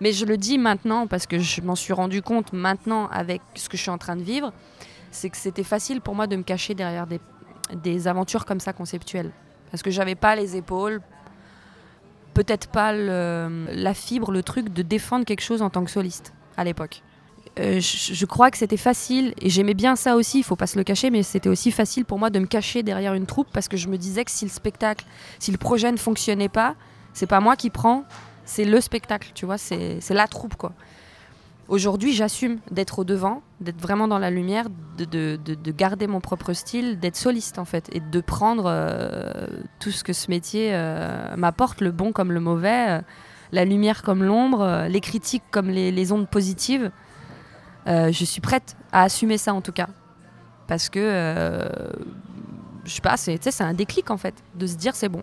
Mais je le dis maintenant parce que je m'en suis rendu compte maintenant avec ce que je suis en train de vivre, c'est que c'était facile pour moi de me cacher derrière des, aventures comme ça conceptuelles. Parce que j'avais pas les épaules, peut-être pas la fibre, le truc de défendre quelque chose en tant que soliste à l'époque. Euh, je, je crois que c'était facile et j'aimais bien ça aussi, il faut pas se le cacher, mais c'était aussi facile pour moi de me cacher derrière une troupe parce que je me disais que si le spectacle, si le projet ne fonctionnait pas, c'est pas moi qui prends, c'est le spectacle, tu vois, c'est la troupe quoi. Aujourd'hui, j'assume d'être au devant, d'être vraiment dans la lumière, de, de- de- de garder mon propre style, d'être soliste en fait, et de prendre euh, tout ce que ce métier euh, m'apporte, le bon comme le mauvais, euh, la lumière comme l'ombre, les critiques comme les, les ondes positives. Je suis prête à assumer ça en tout cas. Parce que, je sais pas, c'est un déclic en fait, de se dire c'est bon,